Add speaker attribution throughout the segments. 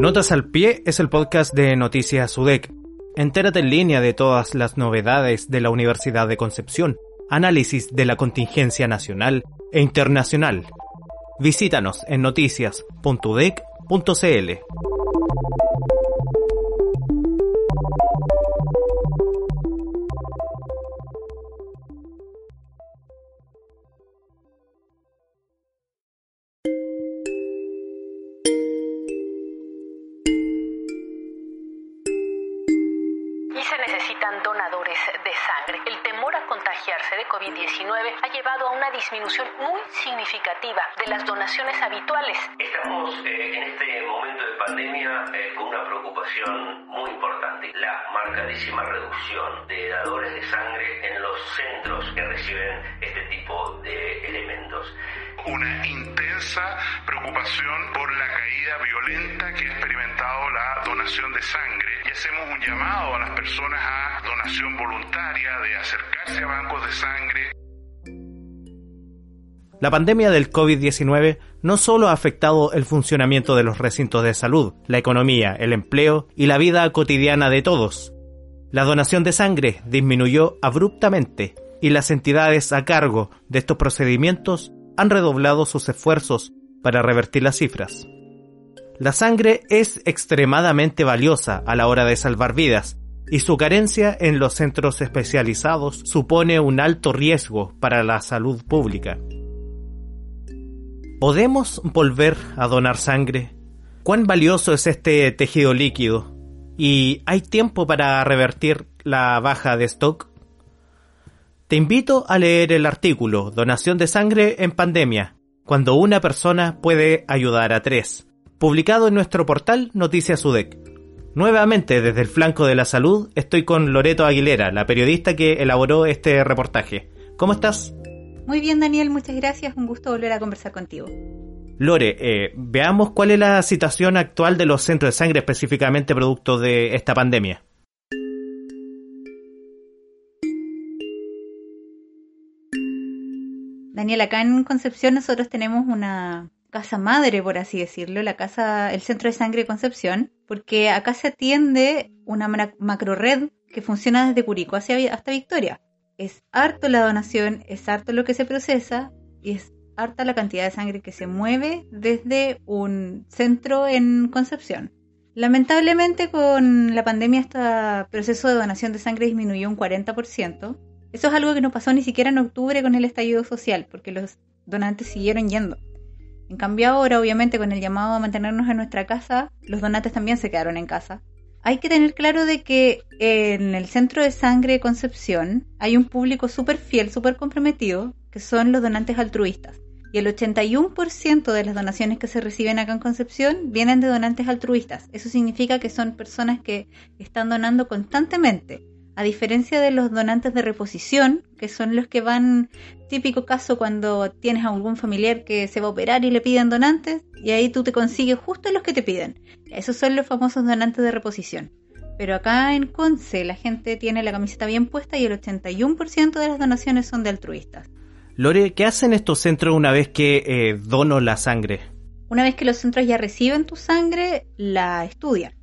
Speaker 1: Notas al pie es el podcast de Noticias UDEC. Entérate en línea de todas las novedades de la Universidad de Concepción, análisis de la contingencia nacional e internacional. Visítanos en noticias.udec.cl.
Speaker 2: COVID-19 ha llevado a una disminución muy significativa de las donaciones habituales.
Speaker 3: Estamos eh, en este momento de pandemia eh, con una preocupación muy importante, la marcadísima reducción de dadores de sangre en los centros que reciben este tipo de elementos.
Speaker 4: Una intensa preocupación por la caída violenta que ha experimentado la donación de sangre y hacemos un llamado a las personas a donación voluntaria, de acercarse a bancos de sangre.
Speaker 1: La pandemia del COVID-19 no solo ha afectado el funcionamiento de los recintos de salud, la economía, el empleo y la vida cotidiana de todos. La donación de sangre disminuyó abruptamente y las entidades a cargo de estos procedimientos han redoblado sus esfuerzos para revertir las cifras. La sangre es extremadamente valiosa a la hora de salvar vidas y su carencia en los centros especializados supone un alto riesgo para la salud pública. ¿Podemos volver a donar sangre? ¿Cuán valioso es este tejido líquido? ¿Y hay tiempo para revertir la baja de stock? Te invito a leer el artículo Donación de sangre en pandemia, cuando una persona puede ayudar a tres, publicado en nuestro portal Noticias UDEC. Nuevamente, desde el flanco de la salud, estoy con Loreto Aguilera, la periodista que elaboró este reportaje. ¿Cómo estás?
Speaker 5: Muy bien, Daniel, muchas gracias. Un gusto volver a conversar contigo.
Speaker 1: Lore, eh, veamos cuál es la situación actual de los centros de sangre, específicamente producto de esta pandemia.
Speaker 5: Daniel, acá en Concepción nosotros tenemos una casa madre, por así decirlo, la casa, el Centro de Sangre de Concepción, porque acá se atiende una macro red que funciona desde Curicó hasta Victoria. Es harto la donación, es harto lo que se procesa y es harta la cantidad de sangre que se mueve desde un centro en Concepción. Lamentablemente con la pandemia este proceso de donación de sangre disminuyó un 40%. Eso es algo que no pasó ni siquiera en octubre con el estallido social, porque los donantes siguieron yendo. En cambio ahora, obviamente, con el llamado a mantenernos en nuestra casa, los donantes también se quedaron en casa. Hay que tener claro de que en el centro de sangre de Concepción hay un público súper fiel, súper comprometido, que son los donantes altruistas. Y el 81% de las donaciones que se reciben acá en Concepción vienen de donantes altruistas. Eso significa que son personas que están donando constantemente. A diferencia de los donantes de reposición, que son los que van, típico caso cuando tienes a algún familiar que se va a operar y le piden donantes, y ahí tú te consigues justo los que te piden. Esos son los famosos donantes de reposición. Pero acá en Conce la gente tiene la camiseta bien puesta y el 81% de las donaciones son de altruistas.
Speaker 1: Lore, ¿qué hacen estos centros una vez que eh, dono la sangre?
Speaker 5: Una vez que los centros ya reciben tu sangre, la estudian.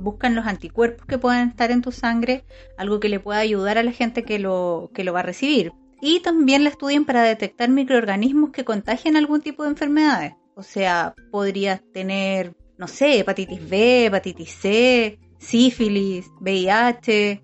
Speaker 5: Buscan los anticuerpos que puedan estar en tu sangre, algo que le pueda ayudar a la gente que lo, que lo va a recibir. Y también la estudian para detectar microorganismos que contagian algún tipo de enfermedades. O sea, podrías tener, no sé, hepatitis B, hepatitis C, sífilis, VIH,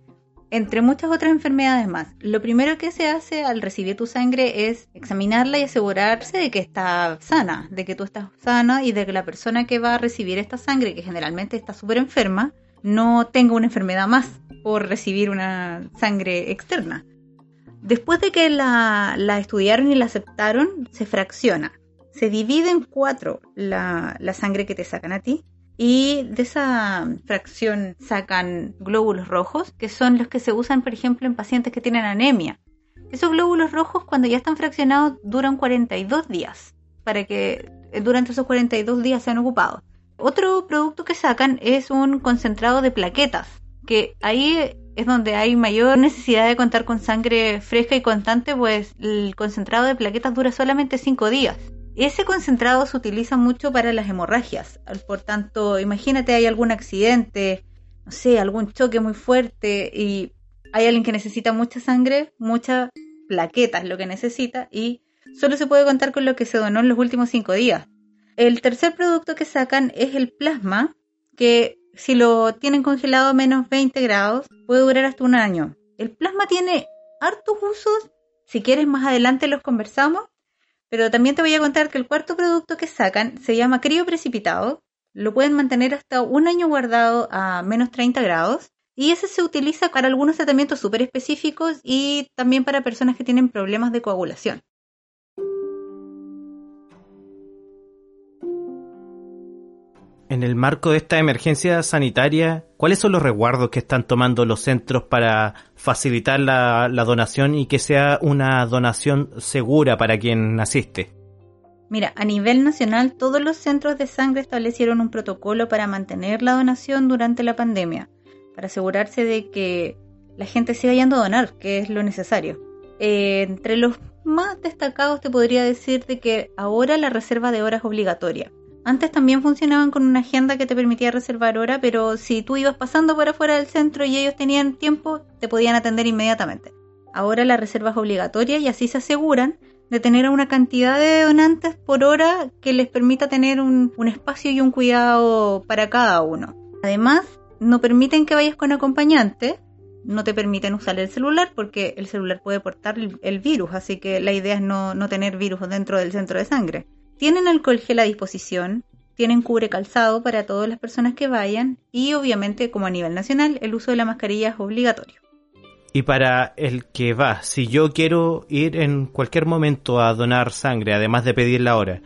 Speaker 5: entre muchas otras enfermedades más. Lo primero que se hace al recibir tu sangre es examinarla y asegurarse de que está sana, de que tú estás sana y de que la persona que va a recibir esta sangre, que generalmente está súper enferma, no tenga una enfermedad más por recibir una sangre externa. Después de que la, estudiaron y la aceptaron, se fracciona. se divide en cuatro la sangre que te sacan a ti y de esa fracción sacan glóbulos rojos, que son los que se usan, por ejemplo, en pacientes que tienen anemia. Esos glóbulos rojos, cuando ya están fraccionados, duran 42 días, para que eh, durante esos 42 días sean ocupados. Otro producto que sacan es un concentrado de plaquetas, que ahí es donde hay mayor necesidad de contar con sangre fresca y constante, pues el concentrado de plaquetas dura solamente 5 días. Ese concentrado se utiliza mucho para las hemorragias. Por tanto, imagínate hay algún accidente, no sé, algún choque muy fuerte y hay alguien que necesita mucha sangre, mucha plaqueta es lo que necesita y solo se puede contar con lo que se donó en los últimos cinco días. El tercer producto que sacan es el plasma, que si lo tienen congelado a menos 20 grados puede durar hasta un año. El plasma tiene hartos usos, si quieres más adelante los conversamos, pero también te voy a contar que el cuarto producto que sacan se llama crío precipitado. Lo pueden mantener hasta un año guardado a menos 30 grados. Y ese se utiliza para algunos tratamientos súper específicos y también para personas que tienen problemas de coagulación.
Speaker 1: En el marco de esta emergencia sanitaria, ¿cuáles son los resguardos que están tomando los centros para facilitar la, donación y que sea una donación segura para quien asiste?
Speaker 5: Mira, a nivel nacional todos los centros de sangre establecieron un protocolo para mantener la donación durante la pandemia, para asegurarse de que la gente siga yendo a donar, que es lo necesario. Eh, entre los más destacados te podría decir de que ahora la reserva de horas es obligatoria. Antes también funcionaban con una agenda que te permitía reservar hora, pero si tú ibas pasando por afuera del centro y ellos tenían tiempo, te podían atender inmediatamente. Ahora la reserva es obligatoria y así se aseguran de tener una cantidad de donantes por hora que les permita tener un, espacio y un cuidado para cada uno. Además, no permiten que vayas con acompañante, no te permiten usar el celular porque el celular puede portar el, virus, así que la idea es no, no tener virus dentro del centro de sangre. Tienen alcohol gel a disposición, tienen cubre calzado para todas las personas que vayan y obviamente como a nivel nacional el uso de la mascarilla es obligatorio.
Speaker 1: Y para el que va, si yo quiero ir en cualquier momento a donar sangre, además de pedir la hora,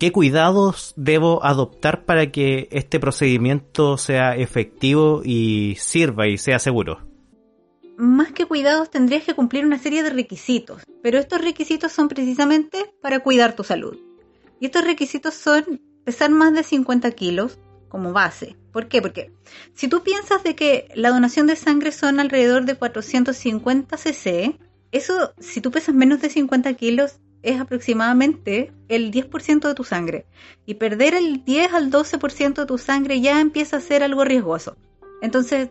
Speaker 1: ¿qué cuidados debo adoptar para que este procedimiento sea efectivo y sirva y sea seguro?
Speaker 5: Más que cuidados tendrías que cumplir una serie de requisitos, pero estos requisitos son precisamente para cuidar tu salud. Y estos requisitos son pesar más de 50 kilos como base. ¿Por qué? Porque si tú piensas de que la donación de sangre son alrededor de 450 cc, eso, si tú pesas menos de 50 kilos, es aproximadamente el 10% de tu sangre. Y perder el 10 al 12% de tu sangre ya empieza a ser algo riesgoso. Entonces,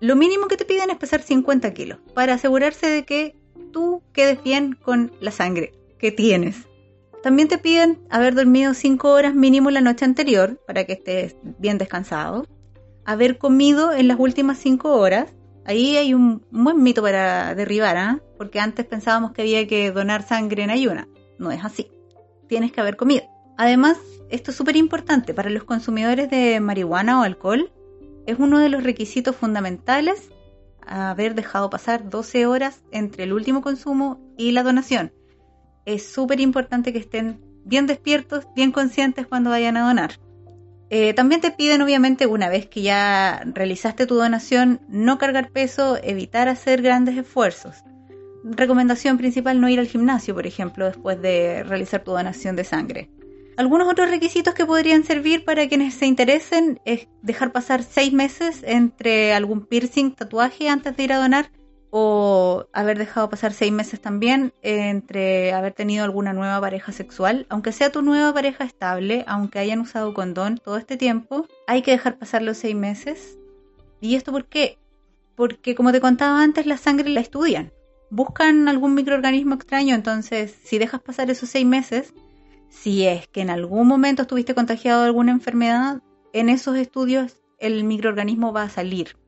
Speaker 5: lo mínimo que te piden es pesar 50 kilos para asegurarse de que tú quedes bien con la sangre que tienes. También te piden haber dormido 5 horas mínimo la noche anterior para que estés bien descansado. Haber comido en las últimas 5 horas. Ahí hay un buen mito para derribar, ¿ah? porque antes pensábamos que había que donar sangre en ayuna. No es así. Tienes que haber comido. Además, esto es súper importante para los consumidores de marihuana o alcohol. Es uno de los requisitos fundamentales haber dejado pasar 12 horas entre el último consumo y la donación es súper importante que estén bien despiertos, bien conscientes cuando vayan a donar. Eh, también te piden, obviamente, una vez que ya realizaste tu donación, no cargar peso, evitar hacer grandes esfuerzos. Recomendación principal, no ir al gimnasio, por ejemplo, después de realizar tu donación de sangre. Algunos otros requisitos que podrían servir para quienes se interesen es dejar pasar seis meses entre algún piercing, tatuaje antes de ir a donar o haber dejado pasar seis meses también entre haber tenido alguna nueva pareja sexual, aunque sea tu nueva pareja estable, aunque hayan usado condón todo este tiempo, hay que dejar pasar los seis meses. ¿Y esto por qué? Porque como te contaba antes, la sangre la estudian. Buscan algún microorganismo extraño, entonces si dejas pasar esos seis meses, si es que en algún momento estuviste contagiado de alguna enfermedad, en esos estudios el microorganismo va a salir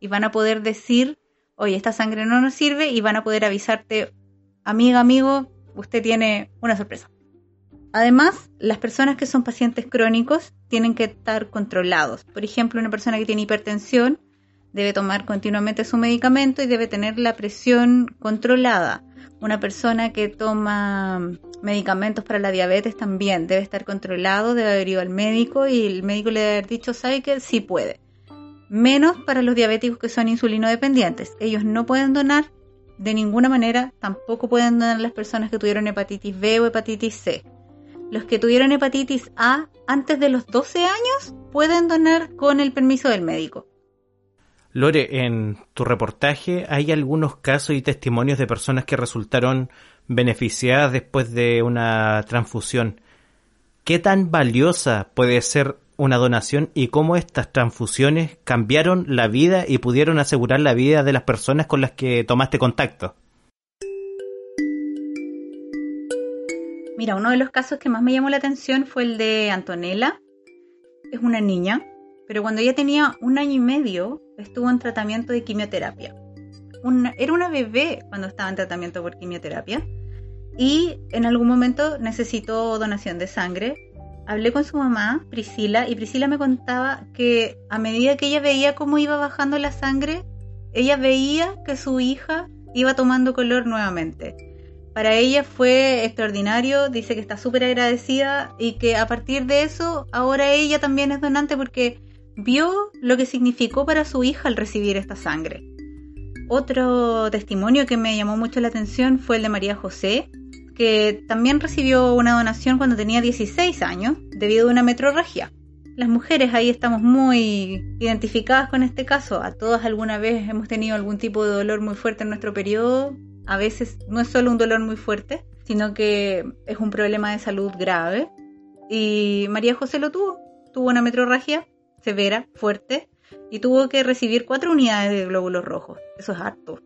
Speaker 5: y van a poder decir oye, esta sangre no nos sirve y van a poder avisarte, amiga, amigo, usted tiene una sorpresa. Además, las personas que son pacientes crónicos tienen que estar controlados. Por ejemplo, una persona que tiene hipertensión debe tomar continuamente su medicamento y debe tener la presión controlada. Una persona que toma medicamentos para la diabetes también debe estar controlado, debe haber ido al médico y el médico le debe haber dicho, sabe que sí puede. Menos para los diabéticos que son insulino dependientes. Ellos no pueden donar de ninguna manera, tampoco pueden donar las personas que tuvieron hepatitis B o hepatitis C. Los que tuvieron hepatitis A antes de los 12 años pueden donar con el permiso del médico.
Speaker 1: Lore, en tu reportaje hay algunos casos y testimonios de personas que resultaron beneficiadas después de una transfusión. ¿Qué tan valiosa puede ser una donación y cómo estas transfusiones cambiaron la vida y pudieron asegurar la vida de las personas con las que tomaste contacto?
Speaker 5: Mira, uno de los casos que más me llamó la atención fue el de Antonella. Es una niña pero cuando ella tenía un año y medio estuvo en tratamiento de quimioterapia. era una bebé cuando estaba en tratamiento por quimioterapia y en algún momento necesitó donación de sangre. Hablé con su mamá, Priscila, y Priscila me contaba que a medida que ella veía cómo iba bajando la sangre, ella veía que su hija iba tomando color nuevamente. Para ella fue extraordinario, dice que está súper agradecida y que a partir de eso ahora ella también es donante porque vio lo que significó para su hija al recibir esta sangre. Otro testimonio que me llamó mucho la atención fue el de María José, que también recibió una donación cuando tenía 16 años debido a una metrorragia. Las mujeres ahí estamos muy identificadas con este caso. A todas alguna vez hemos tenido algún tipo de dolor muy fuerte en nuestro periodo. A veces no es solo un dolor muy fuerte, sino que es un problema de salud grave. Y María José lo tuvo. Tuvo una metrorragia severa, fuerte, y tuvo que recibir cuatro unidades de glóbulos rojos. Eso es harto,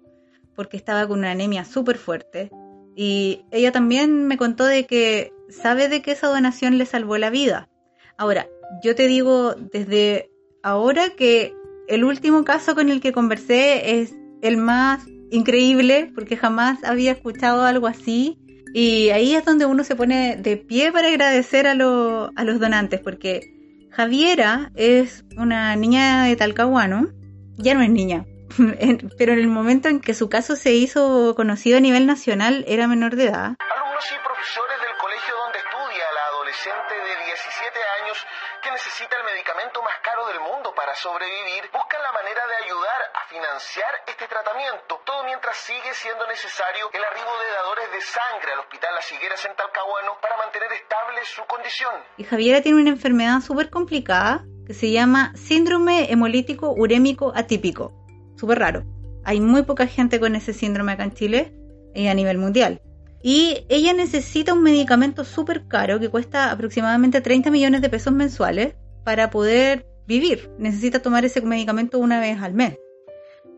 Speaker 5: porque estaba con una anemia súper fuerte. Y ella también me contó de que sabe de que esa donación le salvó la vida. Ahora, yo te digo desde ahora que el último caso con el que conversé es el más increíble, porque jamás había escuchado algo así. Y ahí es donde uno se pone de pie para agradecer a, a los donantes, porque Javiera es una niña de Talcahuano, ya no es niña, pero en el momento en que su caso se hizo conocido a nivel nacional era menor de edad.
Speaker 6: Alumnos y profesores del colegio donde estudia la adolescente de 17 años que necesita el medicamento más caro del mundo para sobrevivir, buscan la manera de ayudar a financiar este tratamiento, todo mientras sigue siendo necesario el arribo de dadores de sangre al Hospital Las Higueras en Talcahuano para mantener estable su condición.
Speaker 5: Y Javiera tiene una enfermedad súper complicada que se llama síndrome hemolítico urémico atípico. Súper raro. Hay muy poca gente con ese síndrome acá en Chile y a nivel mundial. Y ella necesita un medicamento súper caro que cuesta aproximadamente 30 millones de pesos mensuales para poder vivir. Necesita tomar ese medicamento una vez al mes.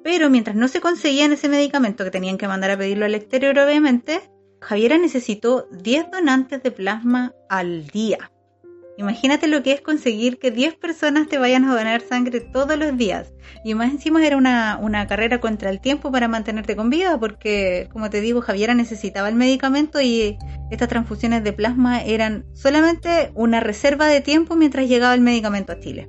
Speaker 5: Pero mientras no se conseguían ese medicamento que tenían que mandar a pedirlo al exterior, obviamente, Javiera necesitó 10 donantes de plasma al día. Imagínate lo que es conseguir que 10 personas te vayan a donar sangre todos los días. Y más encima era una, una, carrera contra el tiempo para mantenerte con vida, porque, como te digo, Javiera necesitaba el medicamento y estas transfusiones de plasma eran solamente una reserva de tiempo mientras llegaba el medicamento a Chile.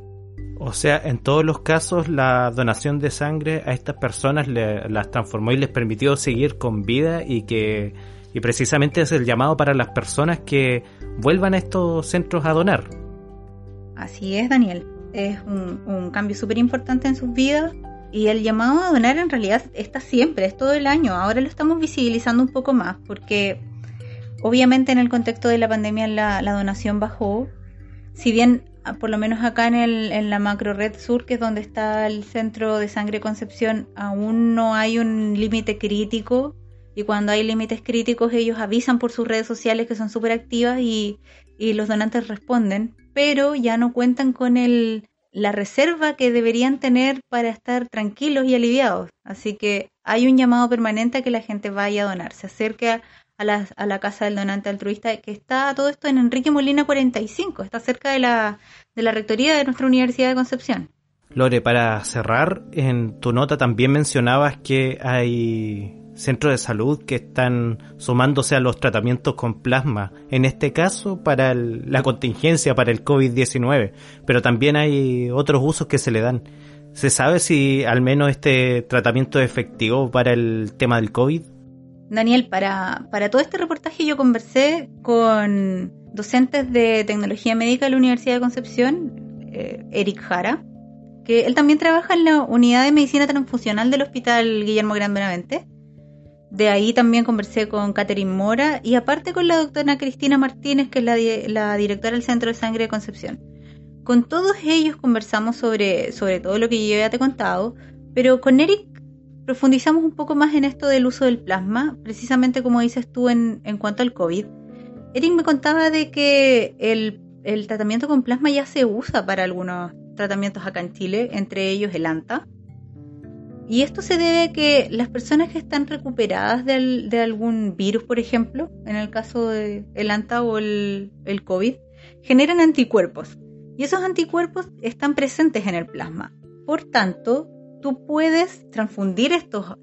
Speaker 1: O sea, en todos los casos la donación de sangre a estas personas las transformó y les permitió seguir con vida y que y precisamente es el llamado para las personas que vuelvan a estos centros a donar.
Speaker 5: Así es, Daniel. Es un, cambio súper importante en sus vidas y el llamado a donar en realidad está siempre, es todo el año. Ahora lo estamos visibilizando un poco más porque obviamente en el contexto de la pandemia la, donación bajó. Si bien ah, por lo menos acá en, el, en la macro red sur, que es donde está el centro de sangre Concepción, aún no hay un límite crítico y cuando hay límites críticos ellos avisan por sus redes sociales que son súper activas y, los donantes responden, pero ya no cuentan con el, la reserva que deberían tener para estar tranquilos y aliviados. Así que hay un llamado permanente a que la gente vaya a donar, se acerque a, la, a la casa del donante altruista, que está todo esto en Enrique Molina 45, está cerca de la, de la rectoría de nuestra Universidad de Concepción.
Speaker 1: Lore, para cerrar, en tu nota también mencionabas que hay centros de salud que están sumándose a los tratamientos con plasma, en este caso para la contingencia, para el COVID-19, pero también hay otros usos que se le dan. ¿Se sabe si al menos este tratamiento es efectivo para el tema del COVID?
Speaker 5: Daniel, para, para todo este reportaje yo conversé con docentes de tecnología médica de la Universidad de Concepción, eh, Eric Jara, que él también trabaja en la unidad de medicina transfusional del Hospital Guillermo Gran Benavente. De ahí también conversé con Catherine Mora y aparte con la doctora Cristina Martínez, que es la, directora del Centro de Sangre de Concepción. Con todos ellos conversamos sobre, sobre todo lo que yo ya te he contado, pero con Eric profundizamos un poco más en esto del uso del plasma, precisamente como dices tú en, en cuanto al COVID. Eric me contaba de que el, el tratamiento con plasma ya se usa para algunos tratamientos acá en Chile, entre ellos el ANTA. Y esto se debe a que las personas que están recuperadas de, algún virus, por ejemplo, en el caso del ANTA o el, el COVID, generan anticuerpos. Y esos anticuerpos están presentes en el plasma. Por tanto, tú puedes transfundir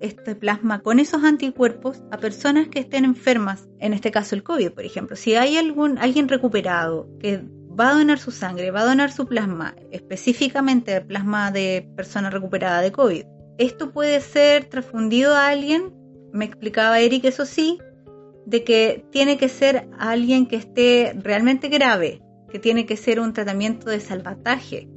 Speaker 5: este plasma con esos anticuerpos a personas que estén enfermas, en este caso el COVID, por ejemplo. Si hay algún, alguien recuperado que va a donar su sangre, va a donar su plasma, específicamente el plasma de persona recuperada de COVID. Esto puede ser transfundido a alguien, me explicaba Eric, eso sí, de que tiene que ser alguien que esté realmente grave, que tiene que ser un tratamiento de salvataje,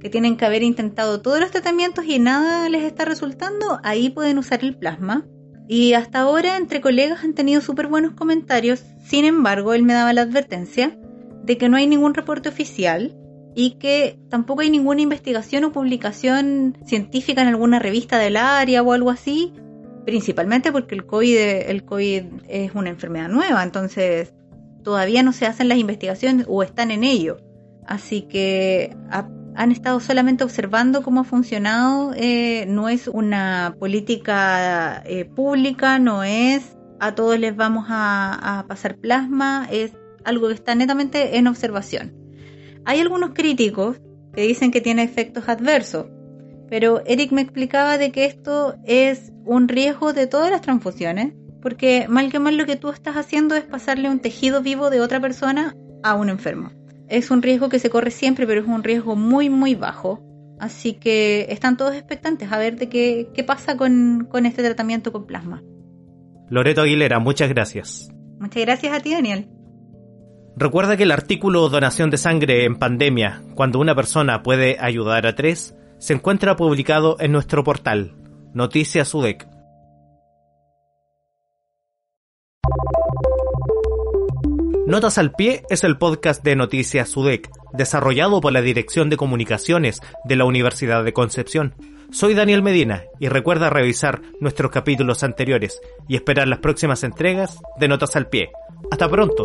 Speaker 5: que tienen que haber intentado todos los tratamientos y nada les está resultando, ahí pueden usar el plasma. Y hasta ahora entre colegas han tenido súper buenos comentarios, sin embargo él me daba la advertencia de que no hay ningún reporte oficial y que tampoco hay ninguna investigación o publicación científica en alguna revista del área o algo así, principalmente porque el COVID, es una enfermedad nueva, entonces todavía no se hacen las investigaciones o están en ello. Así que han estado solamente observando cómo ha funcionado, eh, no es una política eh, pública, no es a todos les vamos a pasar plasma, es algo que está netamente en observación. Hay algunos críticos que dicen que tiene efectos adversos, pero Eric me explicaba de que esto es un riesgo de todas las transfusiones, porque mal que mal lo que tú estás haciendo es pasarle un tejido vivo de otra persona a un enfermo. Es un riesgo que se corre siempre, pero es un riesgo muy, muy bajo. Así que están todos expectantes a ver de qué, qué pasa con, con este tratamiento con plasma.
Speaker 1: Loreto Aguilera, muchas gracias.
Speaker 5: Muchas gracias a ti, Daniel.
Speaker 1: Recuerda que el artículo Donación de sangre en pandemia, cuando una persona puede ayudar a tres, se encuentra publicado en nuestro portal, Noticias UDEC. Notas al Pie es el podcast de Noticias UDEC, desarrollado por la Dirección de Comunicaciones de la Universidad de Concepción. Soy Daniel Medina y recuerda revisar nuestros capítulos anteriores y esperar las próximas entregas de Notas al Pie. Hasta pronto.